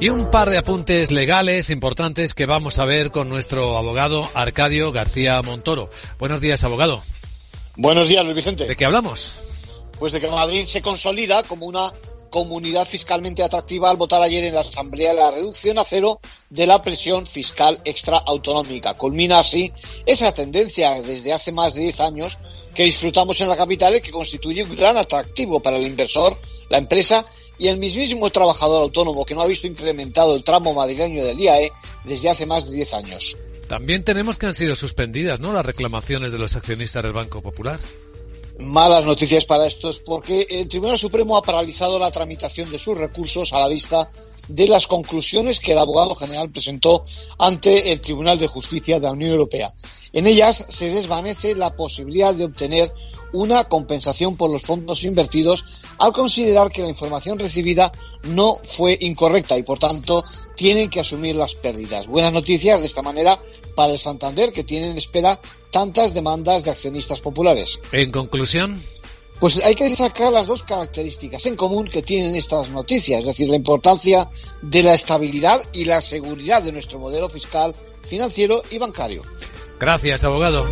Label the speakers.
Speaker 1: Y un par de apuntes legales importantes que vamos a ver con nuestro abogado Arcadio García Montoro. Buenos días, abogado.
Speaker 2: Buenos días, Luis Vicente.
Speaker 1: ¿De qué hablamos?
Speaker 2: Pues de que Madrid se consolida como una comunidad fiscalmente atractiva al votar ayer en la Asamblea la reducción a cero de la presión fiscal extraautonómica. Culmina así esa tendencia desde hace más de 10 años que disfrutamos en la capital y que constituye un gran atractivo para el inversor, la empresa y el mismísimo trabajador autónomo que no ha visto incrementado el tramo madrileño del IAE desde hace más de 10 años.
Speaker 1: También tenemos que han sido suspendidas, ¿no? Las reclamaciones de los accionistas del Banco Popular
Speaker 2: malas noticias para estos porque el Tribunal Supremo ha paralizado la tramitación de sus recursos a la vista de las conclusiones que el abogado general presentó ante el Tribunal de Justicia de la Unión Europea. En ellas se desvanece la posibilidad de obtener una compensación por los fondos invertidos al considerar que la información recibida no fue incorrecta y por tanto tienen que asumir las pérdidas. Buenas noticias de esta manera para el Santander que tiene en espera tantas demandas de accionistas populares.
Speaker 1: En conclusión.
Speaker 2: Pues hay que destacar las dos características en común que tienen estas noticias, es decir, la importancia de la estabilidad y la seguridad de nuestro modelo fiscal, financiero y bancario.
Speaker 1: Gracias, abogado.